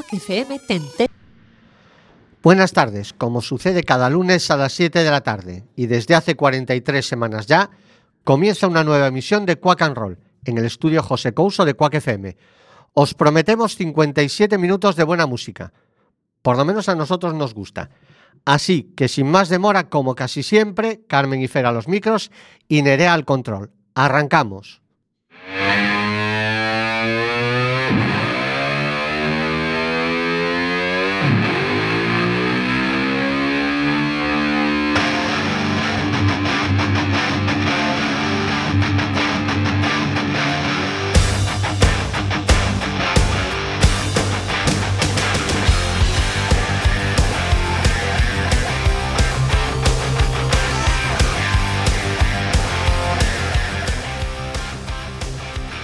FM. Buenas tardes, como sucede cada lunes a las 7 de la tarde y desde hace 43 semanas ya, comienza una nueva emisión de Quack and Roll en el estudio José Couso de Quack FM. Os prometemos 57 minutos de buena música. Por lo menos a nosotros nos gusta. Así que sin más demora, como casi siempre, Carmen y Fer a los micros y Nerea al control. Arrancamos.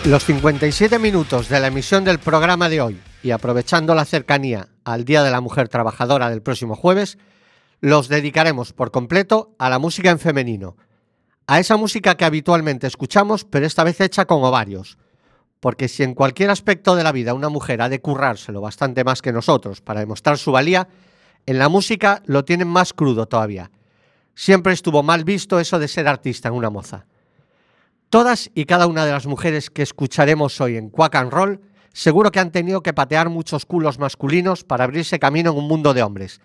Los 57 minutos de la emisión del programa de hoy y aprovechando la cercanía al Día de la Mujer Trabajadora del próximo jueves, los dedicaremos por completo a la música en femenino, a esa música que habitualmente escuchamos pero esta vez hecha con ovarios, porque si en cualquier aspecto de la vida una mujer ha de currárselo bastante más que nosotros para demostrar su valía, en la música lo tienen más crudo todavía. Siempre estuvo mal visto eso de ser artista en una moza. Todas y cada una de las mujeres que escucharemos hoy en Quack and Roll seguro que han tenido que patear muchos culos masculinos para abrirse camino en un mundo de hombres.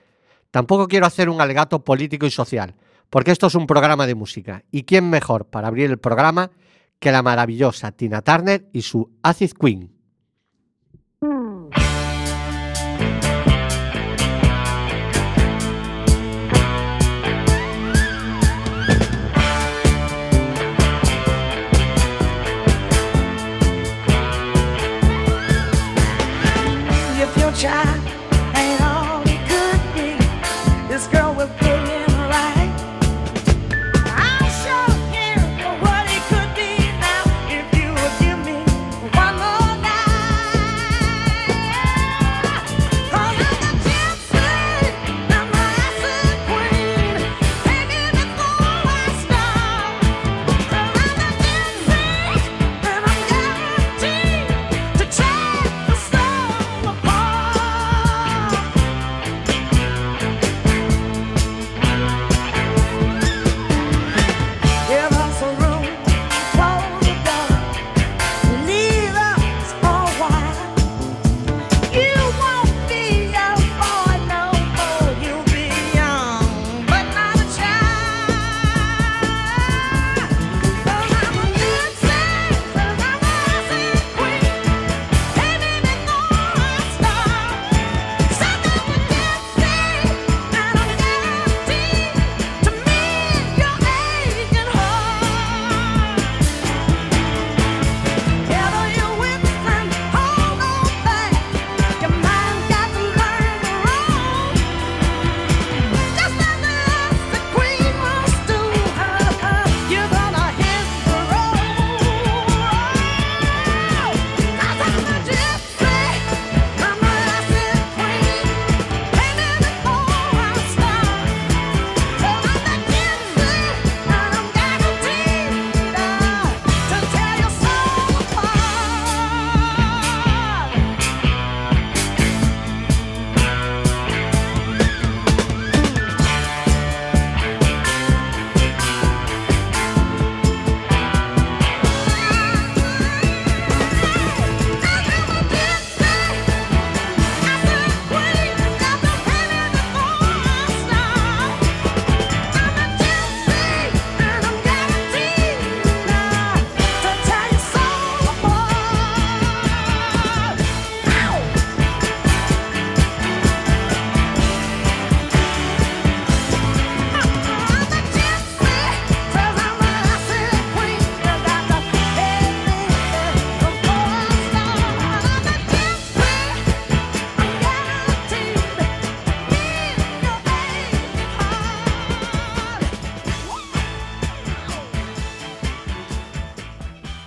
Tampoco quiero hacer un alegato político y social, porque esto es un programa de música. ¿Y quién mejor para abrir el programa que la maravillosa Tina Turner y su Acid Queen?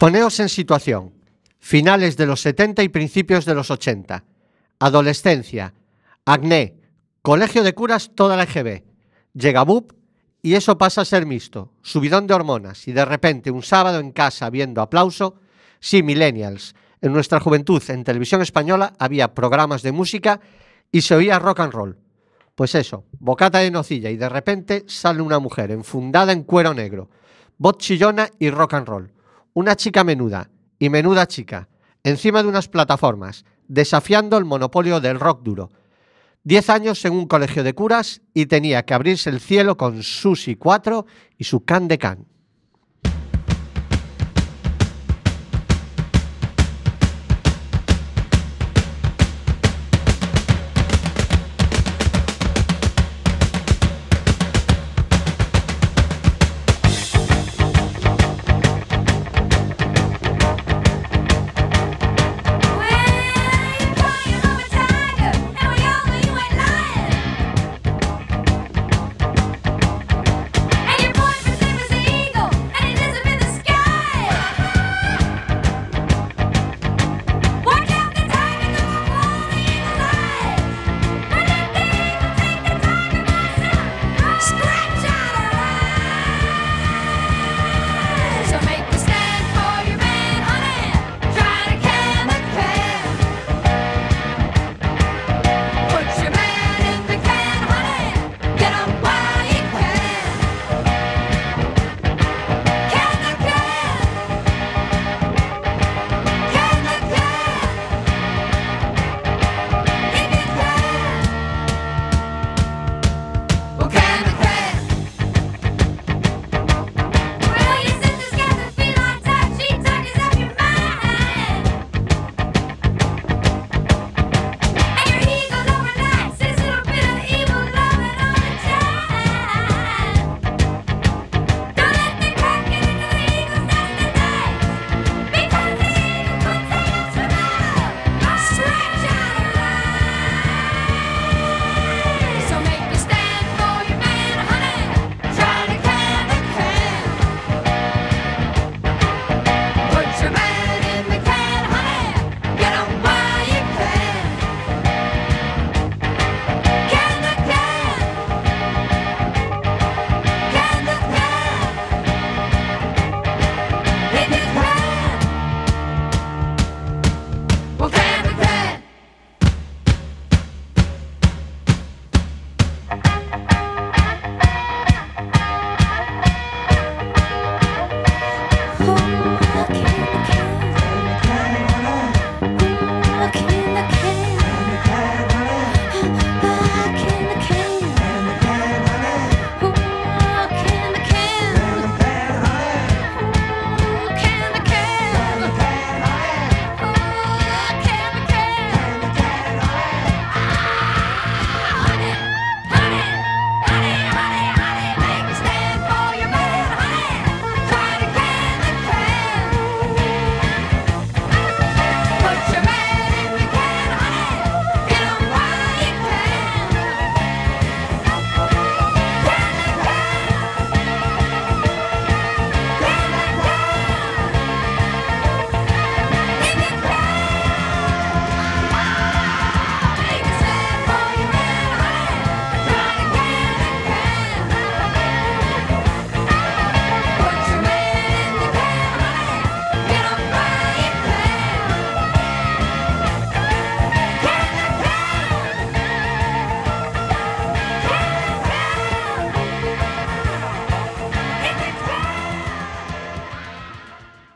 Poneos en situación. Finales de los 70 y principios de los 80. Adolescencia. Acné. Colegio de curas toda la EGB. Llega BUP y eso pasa a ser mixto. Subidón de hormonas y de repente un sábado en casa viendo aplauso. Sí, millennials. En nuestra juventud, en televisión española, había programas de música y se oía rock and roll. Pues eso, bocata de nocilla y de repente sale una mujer enfundada en cuero negro, voz chillona y rock and roll. Una chica menuda y menuda chica, encima de unas plataformas, desafiando el monopolio del rock duro. Diez años en un colegio de curas y tenía que abrirse el cielo con Susi 4 y su can de can.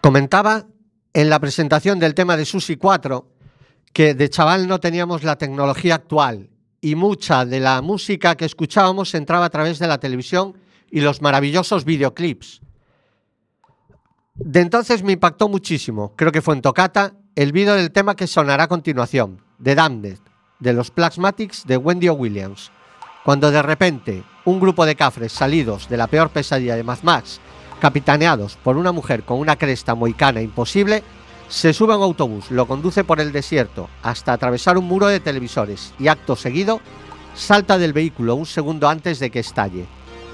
Comentaba en la presentación del tema de Susi 4 que de chaval no teníamos la tecnología actual y mucha de la música que escuchábamos entraba a través de la televisión y los maravillosos videoclips. De entonces me impactó muchísimo, creo que fue en Tocata, el vídeo del tema que sonará a continuación, The Damned, de los Plasmatics de Wendy. Williams, cuando de repente un grupo de cafres salidos de la peor pesadilla de Mad Max, capitaneados por una mujer con una cresta moicana imposible, se sube a un autobús, lo conduce por el desierto hasta atravesar un muro de televisores y acto seguido salta del vehículo un segundo antes de que estalle.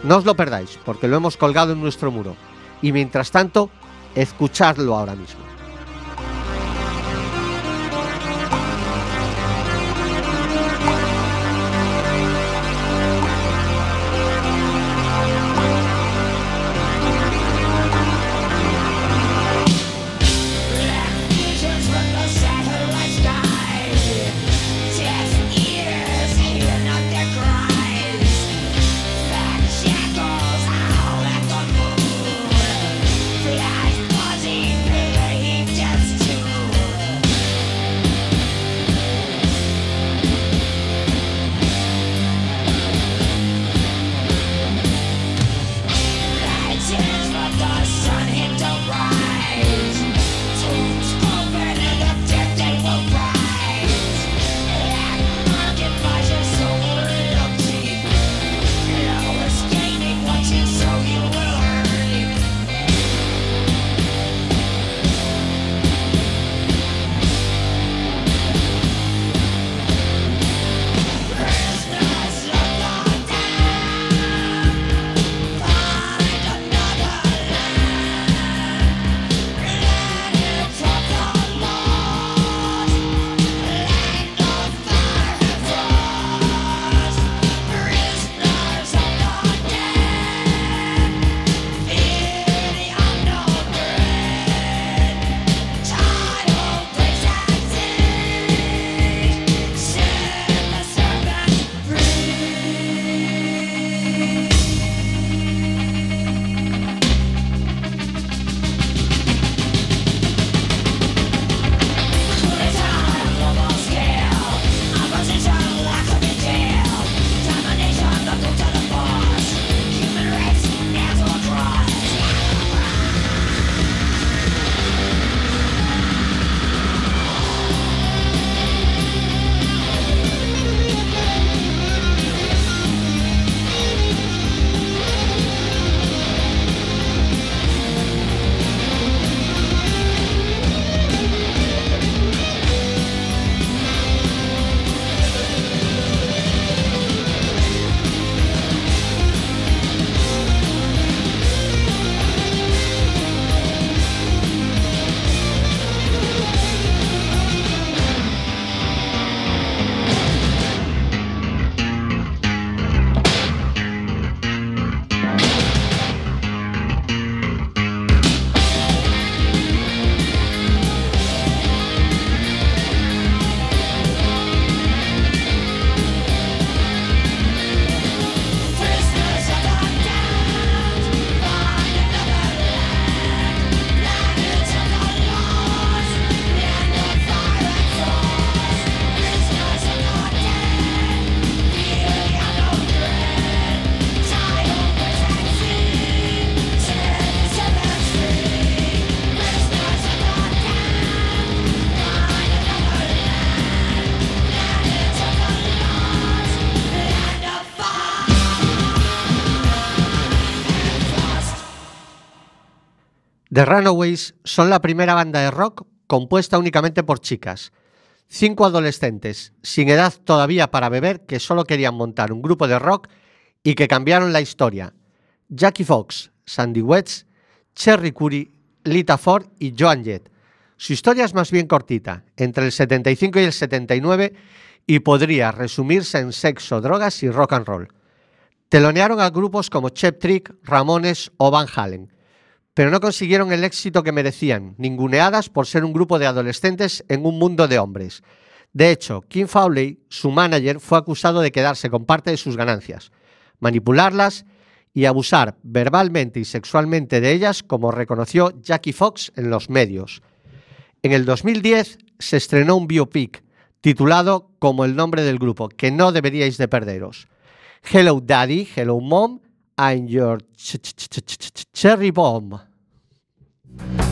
No os lo perdáis, porque lo hemos colgado en nuestro muro. Y mientras tanto, escuchadlo ahora mismo. The Runaways son la primera banda de rock compuesta únicamente por chicas. Cinco adolescentes, sin edad todavía para beber, que solo querían montar un grupo de rock y que cambiaron la historia. Jackie Fox, Sandy Wetz, Cherry Curry, Lita Ford y Joan Jett. Su historia es más bien cortita, entre el 75 y el 79, y podría resumirse en sexo, drogas y rock and roll. Telonearon a grupos como Chep Trick, Ramones o Van Halen, pero no consiguieron el éxito que merecían, ninguneadas por ser un grupo de adolescentes en un mundo de hombres. De hecho, Kim Fowley, su manager, fue acusado de quedarse con parte de sus ganancias, manipularlas y abusar verbalmente y sexualmente de ellas, como reconoció Jackie Fox en los medios. En el 2010 se estrenó un biopic titulado como el nombre del grupo, que no deberíais de perderos. Hello Daddy, Hello Mom, I'm your ch- ch- ch- ch- ch- cherry bomb. Thank you.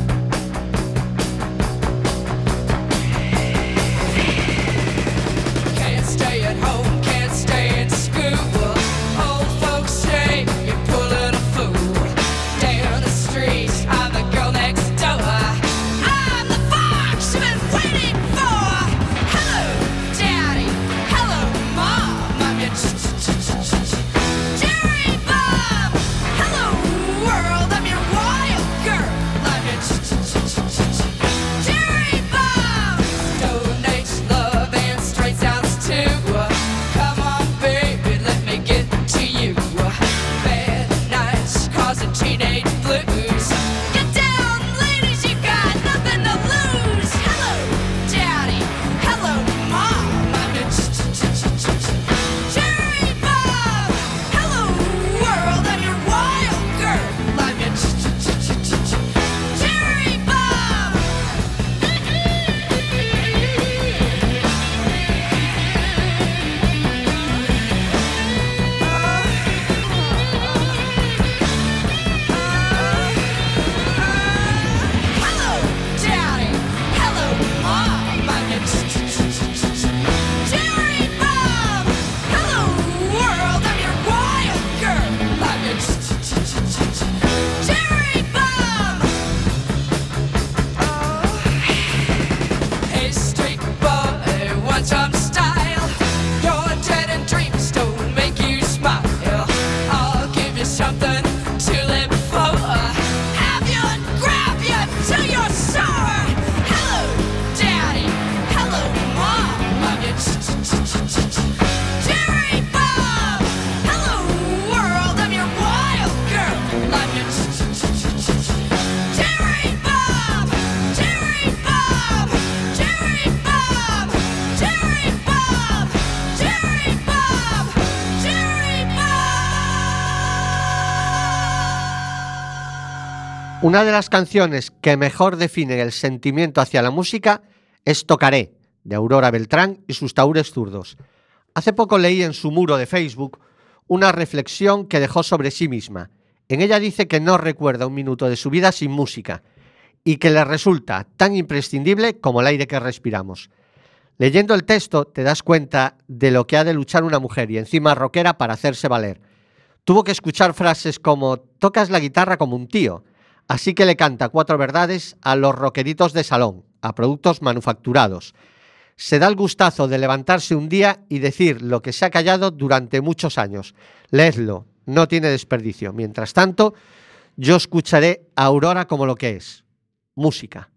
Una de las canciones que mejor definen el sentimiento hacia la música es Tocaré, de Aurora Beltrán y sus taúres zurdos. Hace poco leí en su muro de Facebook una reflexión que dejó sobre sí misma. En ella dice que no recuerda un minuto de su vida sin música y que le resulta tan imprescindible como el aire que respiramos. Leyendo el texto te das cuenta de lo que ha de luchar una mujer y encima rockera para hacerse valer. Tuvo que escuchar frases como tocas la guitarra como un tío, así que le canta cuatro verdades a los rockeritos de salón, a productos manufacturados. Se da el gustazo de levantarse un día y decir lo que se ha callado durante muchos años. Leedlo, no tiene desperdicio. Mientras tanto, yo escucharé a Aurora como lo que es, música.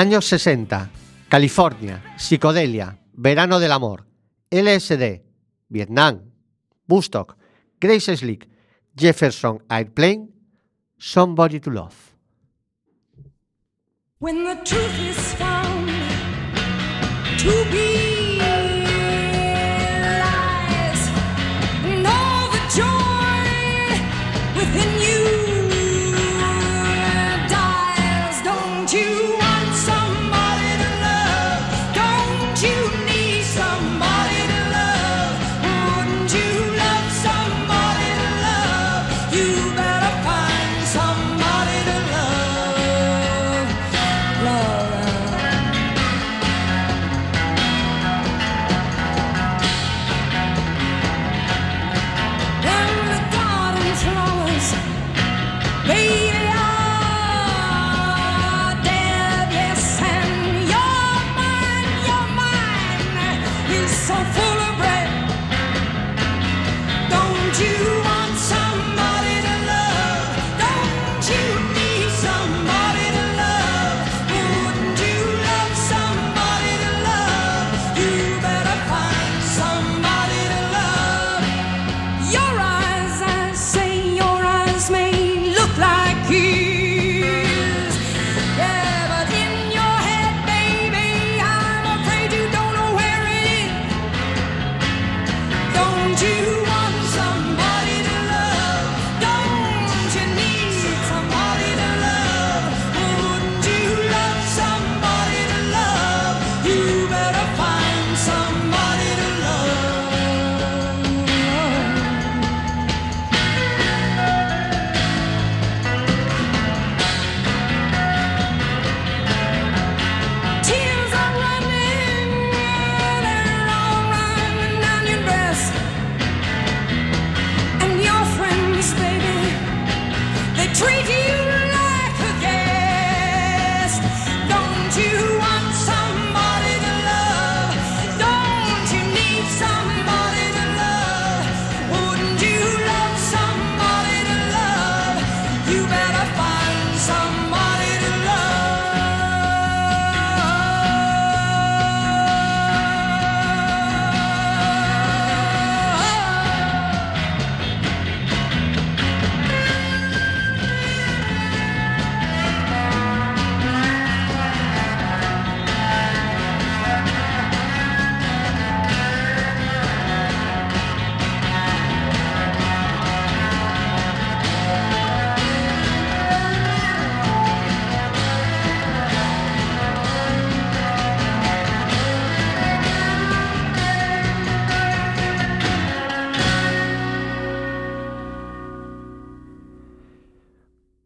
Años 60. California. Psicodelia. Verano del amor. LSD. Vietnam. Bustock. Grace Slick. Jefferson Airplane. Somebody to Love. When the truth is found to be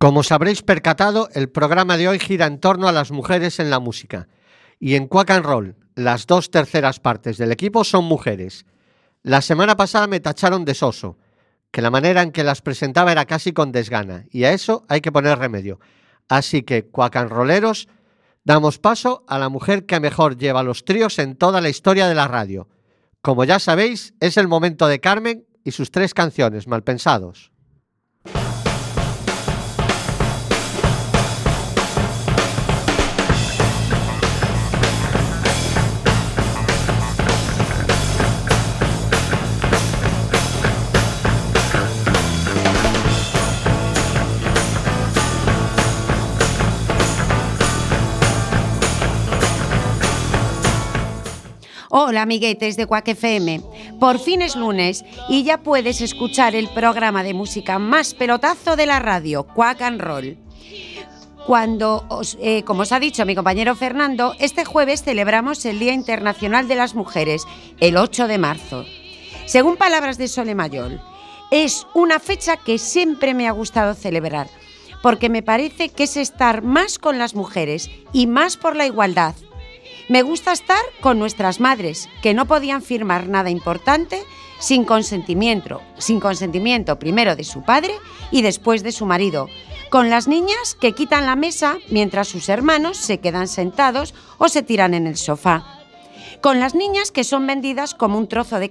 Como os habréis percatado, el programa de hoy gira en torno a las mujeres en la música. Y en Quack and Roll, las dos terceras partes del equipo son mujeres. La semana pasada me tacharon de soso, que la manera en que las presentaba era casi con desgana, y a eso hay que poner remedio. Así que, Rolleros, damos paso a la mujer que mejor lleva los tríos en toda la historia de la radio. Como ya sabéis, es el momento de Carmen y sus tres canciones, Malpensados. Hola amiguetes de Quack FM. Por fin es lunes y ya puedes escuchar el programa de música más pelotazo de la radio, Quack and Roll. Cuando, os- eh, como os ha dicho mi compañero Fernando, este jueves celebramos el Día Internacional de las Mujeres, el 8 de marzo. Según palabras de Sole Mayol, es una fecha que siempre me ha gustado celebrar, porque me parece que es estar más con las mujeres y más por la igualdad. Me gusta estar con nuestras madres, que no podían firmar nada importante sin consentimiento, sin consentimiento primero de su padre y después de su marido. Con las niñas que quitan la mesa mientras sus hermanos se quedan sentados o se tiran en el sofá. Con las niñas que son vendidas como un trozo de,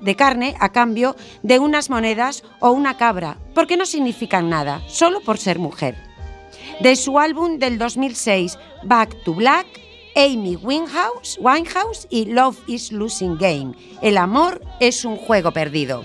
de carne a cambio de unas monedas o una cabra, porque no significan nada, solo por ser mujer. De su álbum del 2006, Back to Black, Amy Winehouse, Winehouse y Love is Losing Game. El amor es un juego perdido.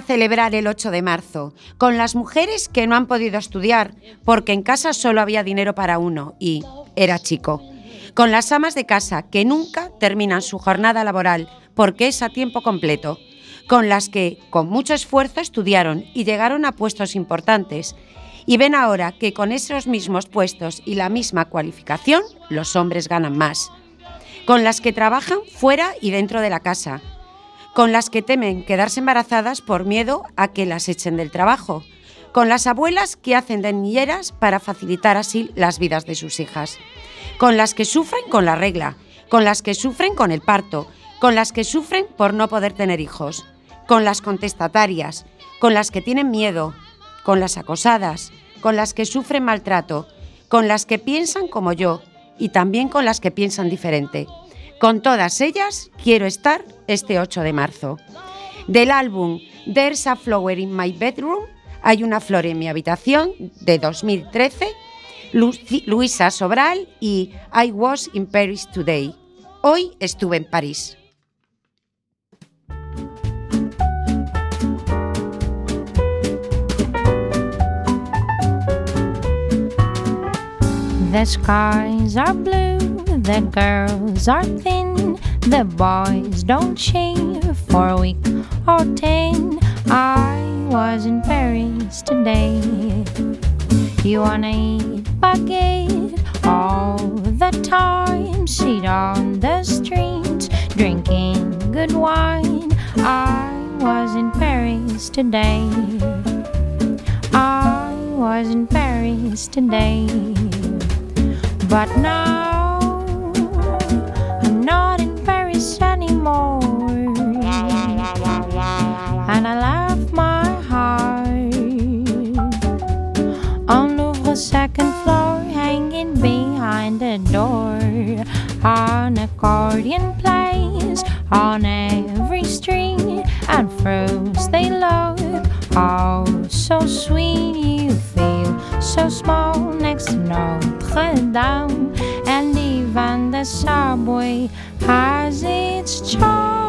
Celebrar el 8 de marzo con las mujeres que no han podido estudiar porque en casa solo había dinero para uno y era chico. Con las amas de casa que nunca terminan su jornada laboral porque es a tiempo completo. Con las que con mucho esfuerzo estudiaron y llegaron a puestos importantes. Y ven ahora que con esos mismos puestos y la misma cualificación los hombres ganan más. Con las que trabajan fuera y dentro de la casa con las que temen quedarse embarazadas por miedo a que las echen del trabajo, con las abuelas que hacen de para facilitar así las vidas de sus hijas, con las que sufren con la regla, con las que sufren con el parto, con las que sufren por no poder tener hijos, con las contestatarias, con las que tienen miedo, con las acosadas, con las que sufren maltrato, con las que piensan como yo y también con las que piensan diferente. Con todas ellas quiero estar este 8 de marzo. Del álbum There's a Flower in My Bedroom, hay una flor en mi habitación de 2013, Lu- Luisa Sobral y I Was in Paris Today. Hoy estuve en París. The skies are blue, the girls are thin, the boys don't shave for a week or ten. I was in Paris today. You wanna eat baguette all the time, sit on the streets, drinking good wine. I was in Paris today. I was in Paris today. But now not in Paris anymore. And I left my heart on Louvre second floor, hanging behind the door. An accordion plays on every string, and fruits they love. Oh, so sweet, you feel so small next to Notre Dame, and even the subway has its charm.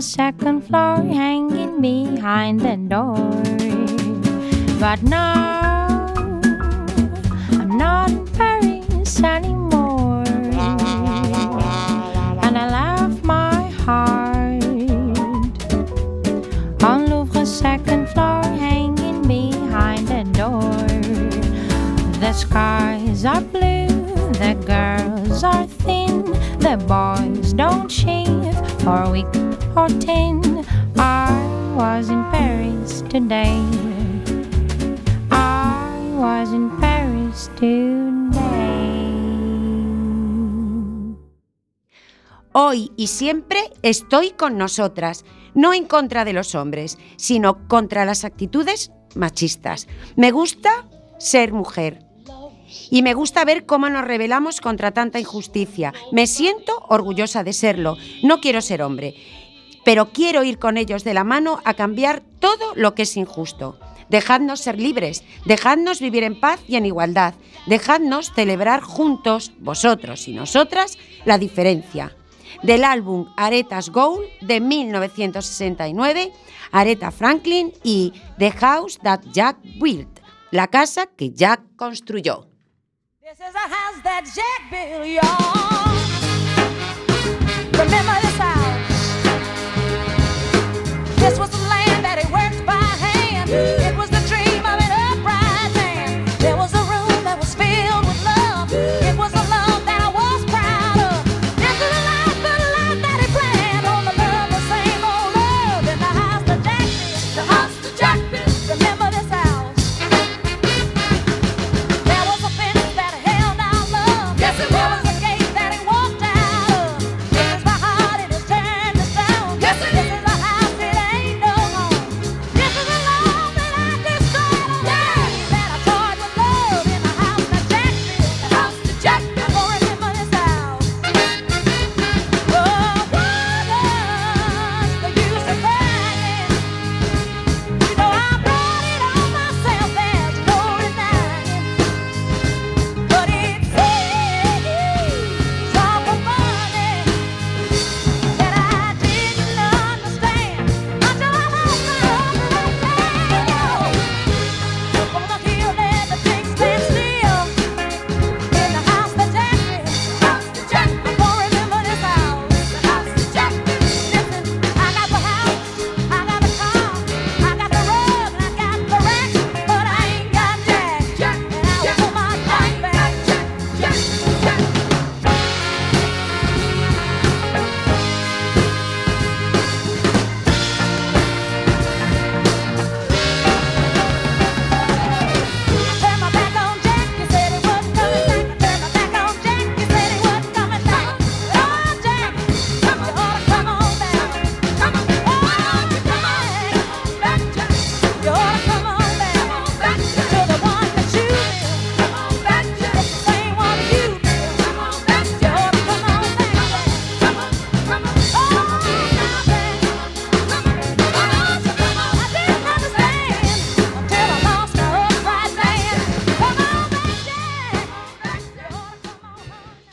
Second floor, hanging behind the door. But now I'm not in Paris anymore, and I left my heart on Louvre second floor, hanging behind the door. The skies are blue, the girls are thin, the boys don't shave for a Hoy y siempre estoy con nosotras, no en contra de los hombres, sino contra las actitudes machistas. Me gusta ser mujer. Y me gusta ver cómo nos rebelamos contra tanta injusticia. Me siento orgullosa de serlo. No quiero ser hombre, pero quiero ir con ellos de la mano a cambiar todo lo que es injusto. Dejadnos ser libres, dejadnos vivir en paz y en igualdad, dejadnos celebrar juntos, vosotros y nosotras, la diferencia. Del álbum Aretas Gold de 1969, Aretha Franklin y The House That Jack Built, la casa que Jack construyó. This house? This was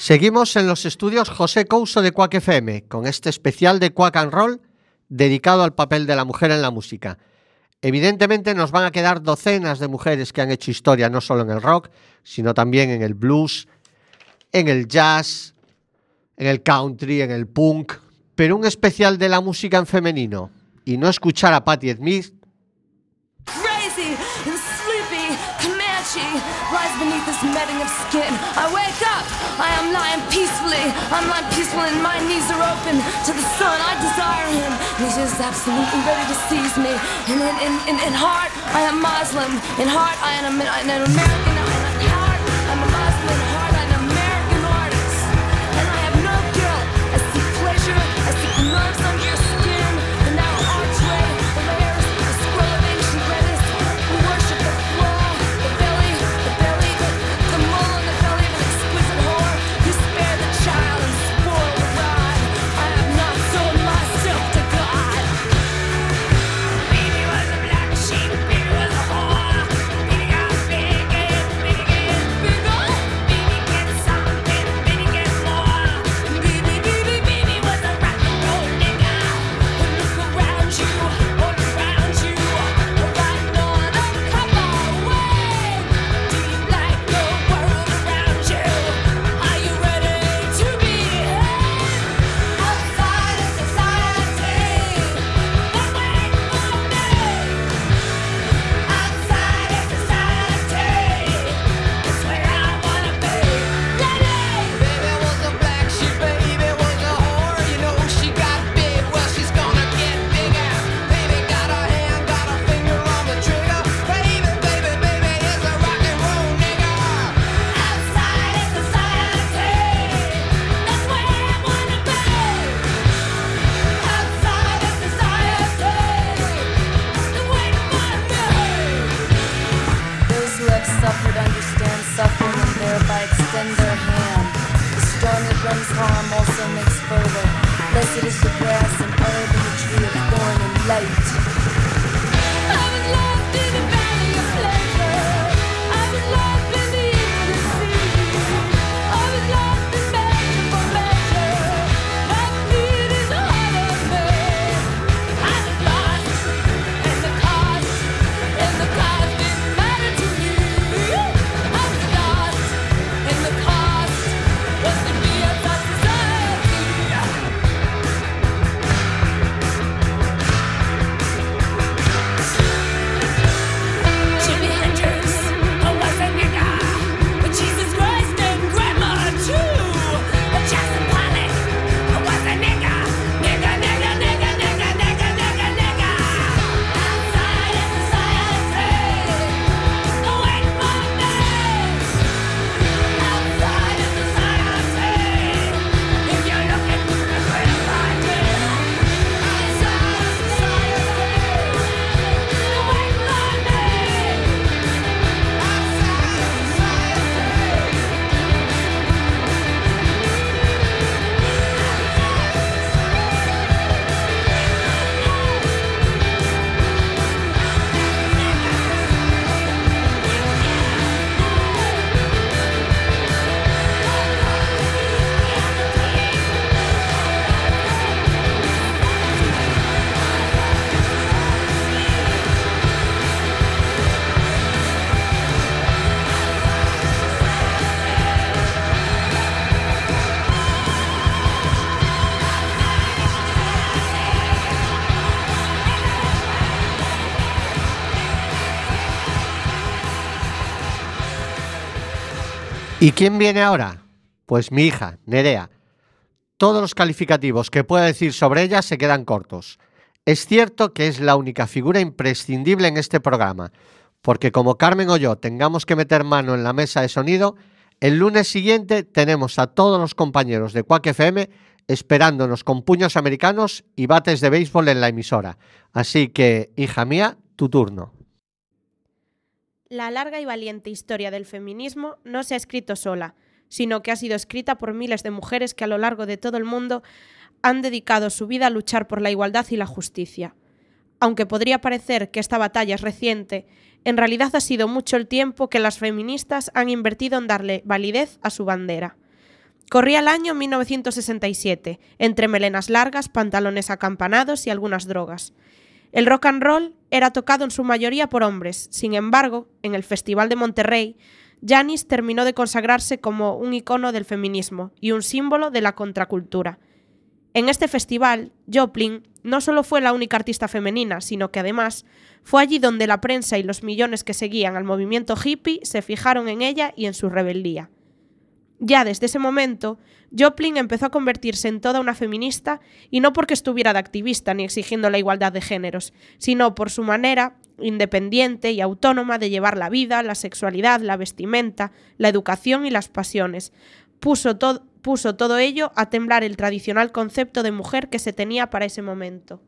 Seguimos en los estudios José Couso de Quack FM con este especial de Quack and Roll dedicado al papel de la mujer en la música. Evidentemente nos van a quedar docenas de mujeres que han hecho historia no solo en el rock, sino también en el blues, en el jazz, en el country, en el punk, pero un especial de la música en femenino y no escuchar a Patti Smith crazy and sleepy. Lies beneath this of skin. I wake up, I am lying peacefully. I'm lying peacefully, and my knees are open to the sun. I desire him, and he's just absolutely ready to seize me. And in, in, in, in heart, I am Muslim. In heart, I am an, an American. ¿Y quién viene ahora? Pues mi hija, Nerea. Todos los calificativos que pueda decir sobre ella se quedan cortos. Es cierto que es la única figura imprescindible en este programa, porque como Carmen o yo tengamos que meter mano en la mesa de sonido, el lunes siguiente tenemos a todos los compañeros de Quack FM esperándonos con puños americanos y bates de béisbol en la emisora. Así que, hija mía, tu turno. La larga y valiente historia del feminismo no se ha escrito sola, sino que ha sido escrita por miles de mujeres que a lo largo de todo el mundo han dedicado su vida a luchar por la igualdad y la justicia. Aunque podría parecer que esta batalla es reciente, en realidad ha sido mucho el tiempo que las feministas han invertido en darle validez a su bandera. Corría el año 1967, entre melenas largas, pantalones acampanados y algunas drogas. El rock and roll era tocado en su mayoría por hombres. Sin embargo, en el Festival de Monterrey, Janis terminó de consagrarse como un icono del feminismo y un símbolo de la contracultura. En este festival, Joplin no solo fue la única artista femenina, sino que además fue allí donde la prensa y los millones que seguían al movimiento hippie se fijaron en ella y en su rebeldía. Ya desde ese momento, Joplin empezó a convertirse en toda una feminista, y no porque estuviera de activista ni exigiendo la igualdad de géneros, sino por su manera independiente y autónoma de llevar la vida, la sexualidad, la vestimenta, la educación y las pasiones. Puso, puso todo ello a temblar el tradicional concepto de mujer que se tenía para ese momento.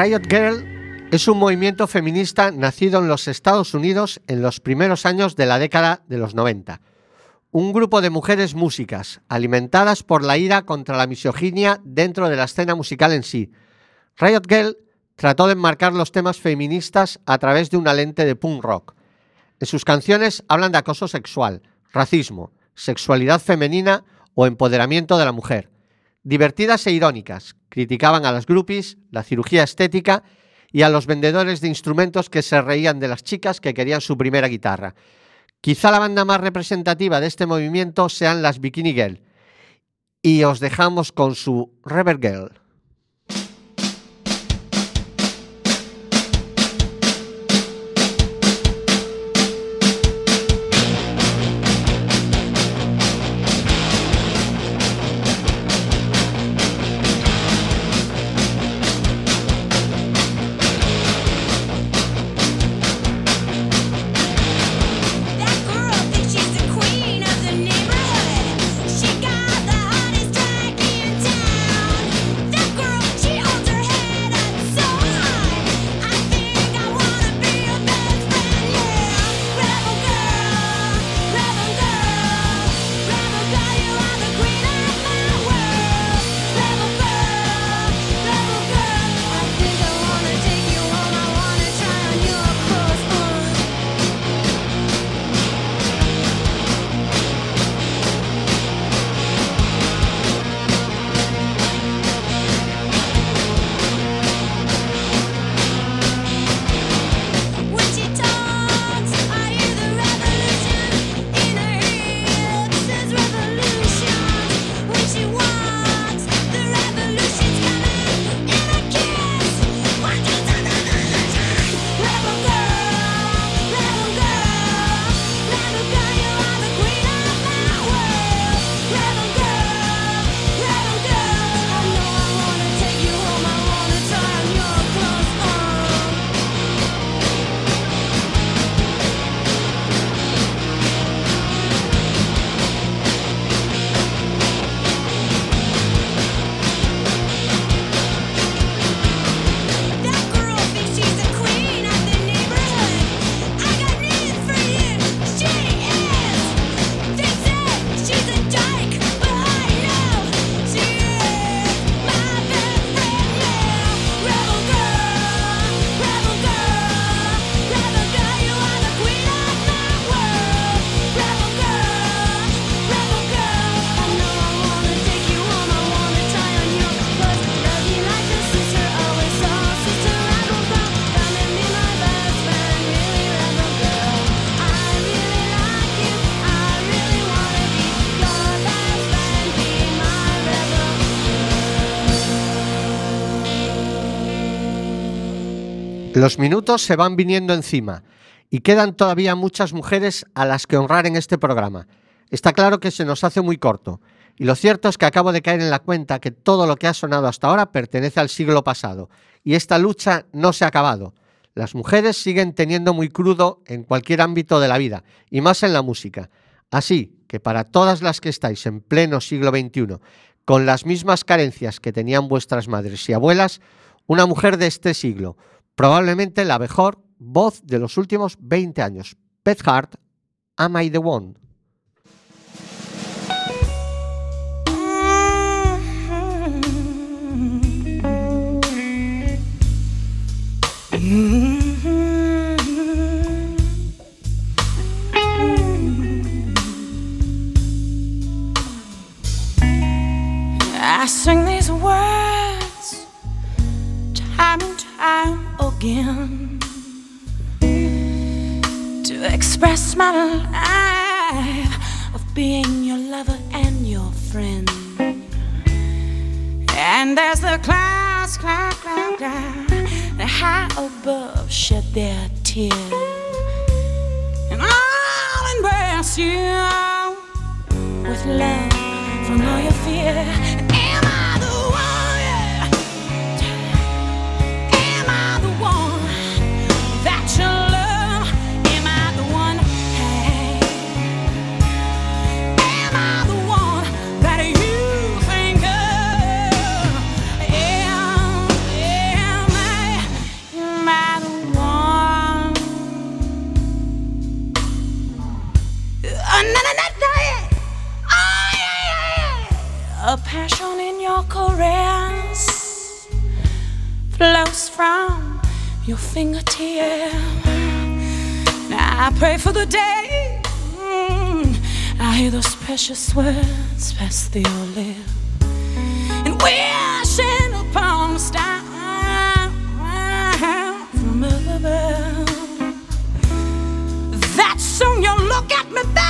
Riot Girl es un movimiento feminista nacido en los Estados Unidos en los primeros años de la década de los 90. Un grupo de mujeres músicas, alimentadas por la ira contra la misoginia dentro de la escena musical en sí. Riot Girl trató de enmarcar los temas feministas a través de una lente de punk rock. En sus canciones hablan de acoso sexual, racismo, sexualidad femenina o empoderamiento de la mujer. Divertidas e irónicas, criticaban a las groupies, la cirugía estética y a los vendedores de instrumentos que se reían de las chicas que querían su primera guitarra. Quizá la banda más representativa de este movimiento sean las Bikini Girl. Y os dejamos con su Rebel Girl. Los minutos se van viniendo encima y quedan todavía muchas mujeres a las que honrar en este programa. Está claro que se nos hace muy corto y lo cierto es que acabo de caer en la cuenta que todo lo que ha sonado hasta ahora pertenece al siglo pasado y esta lucha no se ha acabado. Las mujeres siguen teniendo muy crudo en cualquier ámbito de la vida y más en la música. Así que para todas las que estáis en pleno siglo XXI con las mismas carencias que tenían vuestras madres y abuelas, una mujer de este siglo, probablemente la mejor voz de los últimos 20 años. Beth Hart, Am I the One? Again to express my life of being your lover and your friend. And as the clouds, cloud, cloud, cloud, the high above shed their tears, and I'll embrace you with love from all your fear. Your fingertip. Now I pray for the day. mm, I hear those precious words pass through your lips. And wishing upon a star from above. That's soon you'll look at me, baby,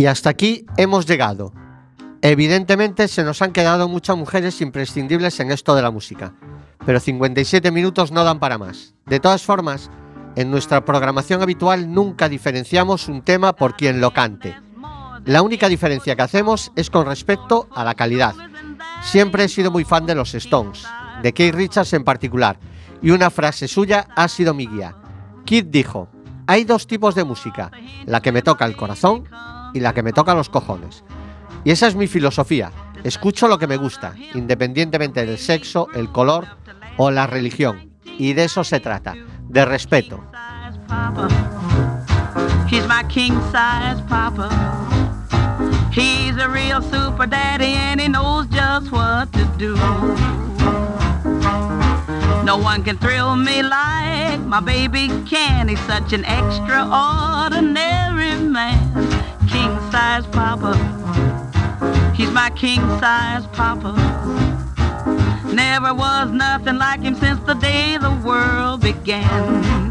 Y hasta aquí hemos llegado. Evidentemente se nos han quedado muchas mujeres imprescindibles en esto de la música, pero 57 minutos no dan para más. De todas formas, en nuestra programación habitual nunca diferenciamos un tema por quien lo cante. La única diferencia que hacemos es con respecto a la calidad. Siempre he sido muy fan de los Stones, de Keith Richards en particular, y una frase suya ha sido mi guía. Keith dijo, hay dos tipos de música, la que me toca el corazón y la que me toca los cojones. Y esa es mi filosofía. Escucho lo que me gusta, independientemente del sexo, el color o la religión. Y de eso se trata, de respeto. He's a real super daddy and he knows just what to do. No one can thrill me like my baby can. He's such an extraordinary man. King size papa. He's my king size papa. Never was nothing like him since the day the world began.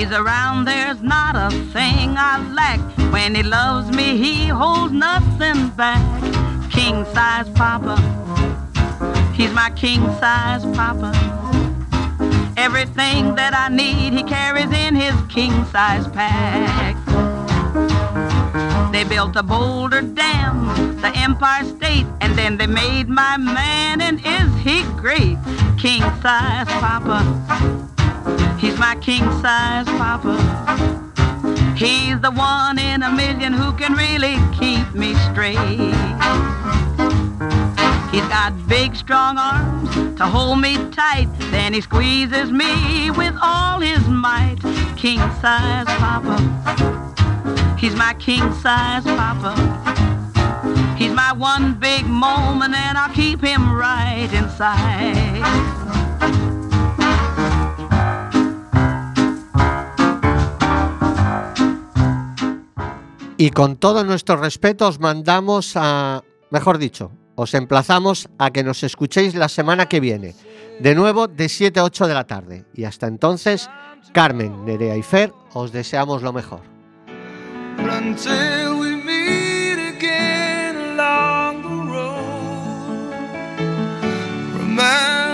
He's around, there's not a thing I lack. When he loves me, he holds nothing back. King size papa. He's my king size papa. Everything that I need, he carries in his king size pack. They built a Boulder Dam, the Empire State, and then they made my man, and is he great? King size papa. He's my king size papa. He's the one in a million who can really keep me straight. He's got big, strong arms to hold me tight. Then he squeezes me with all his might. King size papa. He's my king size papa. He's my one big moment and I'll keep him right inside. Y con todo nuestro respeto os mandamos a, mejor dicho, os emplazamos a que nos escuchéis la semana que viene, de nuevo de 7 a 8 de la tarde. Y hasta entonces, Carmen, Nerea y Fer, os deseamos lo mejor. Remember.